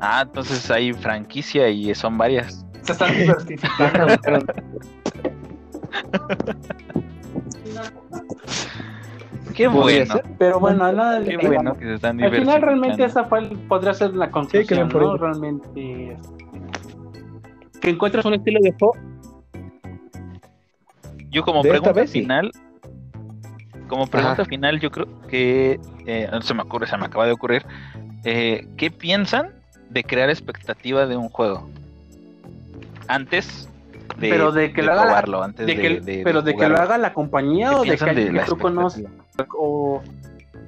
Ah, entonces hay franquicia y son varias. Se están diversificando. Qué bueno. Pero bueno, Qué bueno que se están Al final realmente esa fue, podría ser la conclusión, ¿no? Realmente este, que encuentras un estilo de juego. Yo como pregunta final, como pregunta final, yo creo que eh, no se me ocurre, se me acaba de ocurrir. Eh, ¿Qué piensan de crear expectativa de un juego? Antes de, pero de que lo haga antes de, pero de que lo haga la compañía o de que, tú conoces o,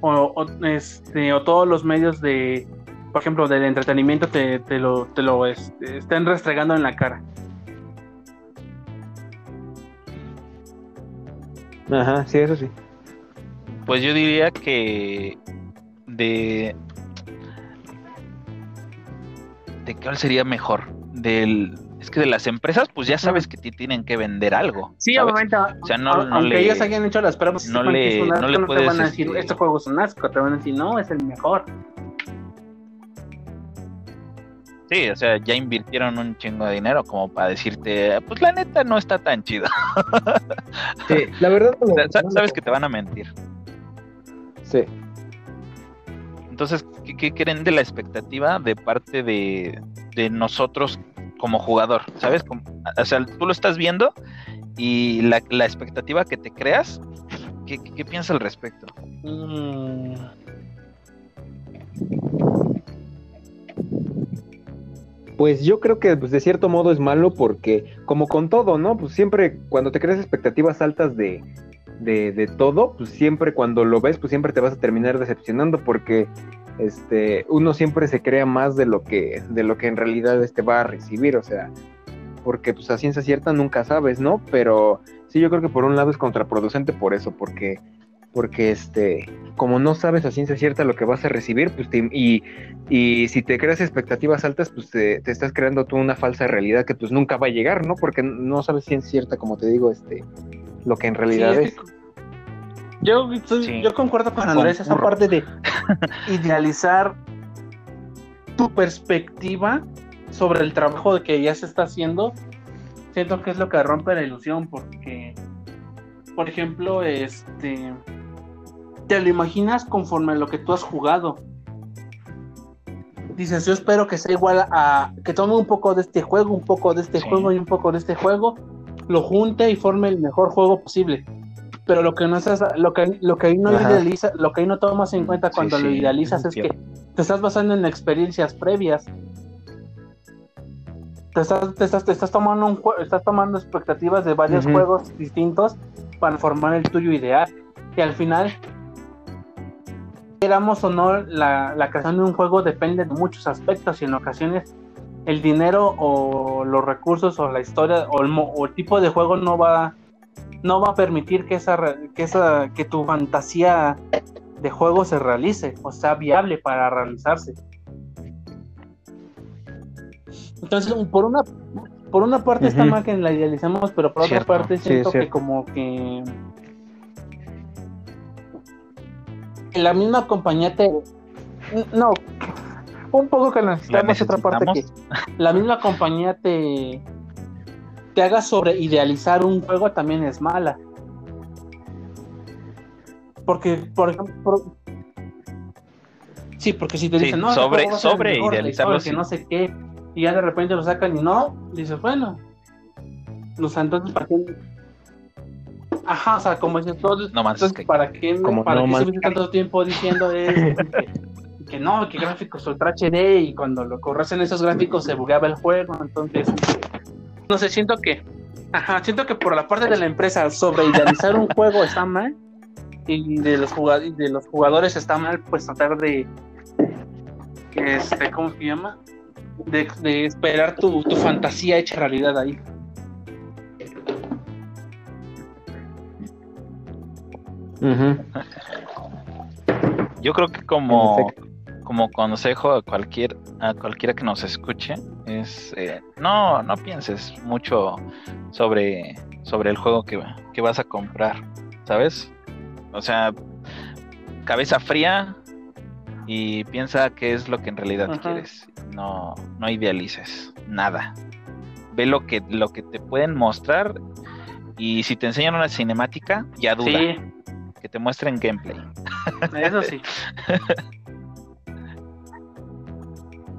o, este, o todos los medios de, por ejemplo, del entretenimiento te, te lo, te lo este, estén restregando en la cara. Ajá, sí, eso sí. Pues yo diría que de de cuál sería mejor del es que de las empresas, pues ya sabes que te tienen que vender algo. Sí, obviamente. O sea, no, aunque ellos hayan hecho las pruebas, no, le, no, le puedes, te van a decir, este... este juego es un asco, te van a decir, no, es el mejor. Sí, o sea, ya invirtieron un chingo de dinero como para decirte, pues la neta no está tan chido. sí, la verdad. sabes que te van a mentir. Sí. Entonces, ¿qué, ¿qué, creen de la expectativa de parte de, de nosotros como jugador, ¿sabes? o sea, tú lo estás viendo y la, expectativa que te creas, ¿qué, piensas al respecto? Mm. Pues yo creo que pues, de cierto modo es malo porque, como con todo, ¿no? Pues siempre cuando te creas expectativas altas de, de, de todo, pues siempre cuando lo ves, pues siempre te vas a terminar decepcionando porque este, uno siempre se crea más de lo que, de lo que en realidad este va a recibir, o sea, porque pues a ciencia cierta nunca sabes, ¿no? Pero sí, yo creo que por un lado es contraproducente por eso, porque, porque este, como no sabes a ciencia cierta lo que vas a recibir, pues y, y si te creas expectativas altas, pues te, estás creando tú una falsa realidad que pues nunca va a llegar, ¿no? Porque no sabes ciencia cierta, como te digo, este, lo que en realidad es. Yo, yo concuerdo con Andrés, esa parte de idealizar tu perspectiva sobre el trabajo que ya se está haciendo, siento que es lo que rompe la ilusión, porque, por ejemplo, este, te lo imaginas conforme a lo que tú has jugado. Dices, yo espero que sea igual a, que tome un poco de este juego, un poco de este juego y un poco de este juego, lo junte y forme el mejor juego posible. Pero lo que no estás, lo que, lo que ahí no idealiza, lo que ahí no tomas en cuenta Sí, cuando lo idealizas es que te estás basando en experiencias previas. Te estás, te estás, te estás tomando un estás tomando expectativas de varios juegos distintos para formar el tuyo ideal. Y al final, queramos o no, la, la creación de un juego depende de muchos aspectos y en ocasiones el dinero o los recursos o la historia o el, mo- o el tipo de juego no va no va a permitir que esa que esa que tu fantasía de juego se realice o sea viable para realizarse entonces por una por una parte está Ujú. mal que la idealicemos pero por Cierto. otra parte siento que como que la misma compañía te no un poco que necesitamos otra parte que necesitamos. la misma compañía te te haga sobre idealizar un juego también es mala porque por ejemplo por- sí porque si te Sí, dicen no sobre- sobre idealizarlo, historia, que sí. no sé qué y ya de repente lo sacan y no dices bueno o sea entonces para qué ajá o sea como dices todo No más entonces, que ¿para qué, me- Como para No qué tanto tiempo diciendo eso? que, que no, que gráficos ultra HD y cuando lo corres en esos gráficos se bugueaba el juego, entonces no sé, siento que ajá, siento que por la parte de la empresa sobre idealizar un juego está mal y de los jugadores, de los jugadores está mal pues tratar de este, ¿cómo se llama? De, de esperar tu, tu fantasía hecha realidad ahí. Yo creo que como, como consejo a cualquier a cualquiera que nos escuche es eh, no no pienses mucho sobre sobre el juego que, que vas a comprar, ¿sabes? O sea, cabeza fría y piensa qué es lo que en realidad Ajá. quieres. No no idealices nada. Ve lo que lo que te pueden mostrar y si te enseñan una cinemática, ya duda, Sí, que te muestren gameplay. eso sí.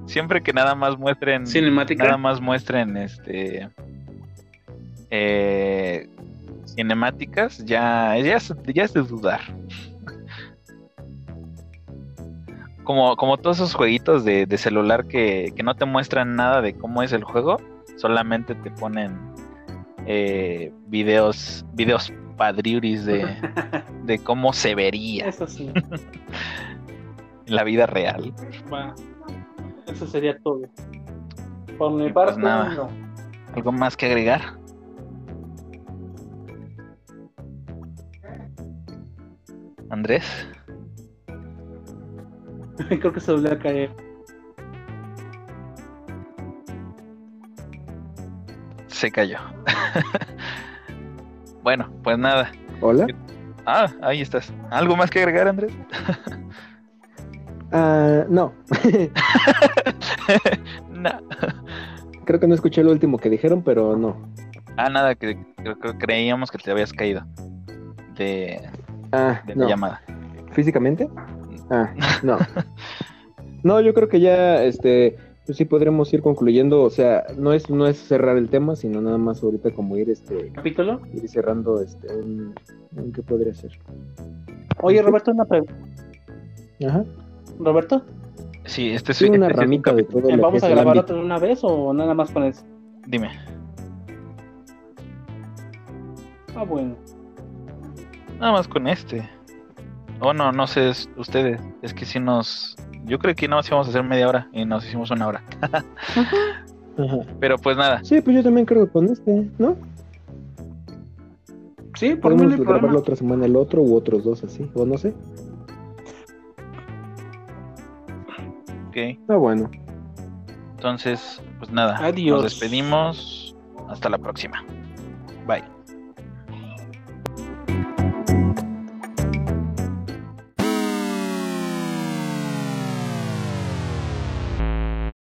Siempre que nada más muestren Cinemática. nada más muestren este eh, cinemáticas, ya, ya, es, ya es de dudar. Como, como todos esos jueguitos de, de celular que, que no te muestran nada de cómo es el juego, solamente te ponen eh, videos, videos padriuris de, de cómo se vería Eso sí. en la vida real. Eso sería todo. Por mi Y pues parte, nada. no. ¿Algo más que agregar? Andrés, Creo que se volvió a caer. se cayó. bueno, pues nada. Hola. Ah, ahí estás. ¿Algo más que agregar, Andrés? Ah, no, no. creo que no escuché lo último que dijeron, pero no. Ah, nada, que, creo que creíamos que te habías caído de, Ah, de la no. llamada. ¿Físicamente? Ah, no. No, yo creo que ya, este, pues sí podremos ir concluyendo, o sea, no es, no es cerrar el tema, sino nada más ahorita como ir, este, ¿Capítulo? ir cerrando, este, un, un ¿qué podría ser? Oye, Roberto, una pregunta. Ajá. ¿Roberto? Sí, este es una este es un ramita de capítulo. todo lo que ¿Vamos es a grabar otra de una vez o nada más con eso? Dime. Ah, bueno. Nada más con este. O no, no sé, es- ustedes. Es que si nos. Yo creo que nada más íbamos a hacer media hora y nos hicimos una hora. Ajá. Pero pues nada. Sí, pues yo también creo que con este, ¿no? Sí, por mí no Podemos hay grabar la problema. otra semana el otro u otros dos así, o no sé. Ok. Ah, bueno. Entonces, pues nada. Adiós. Nos despedimos. Hasta la próxima.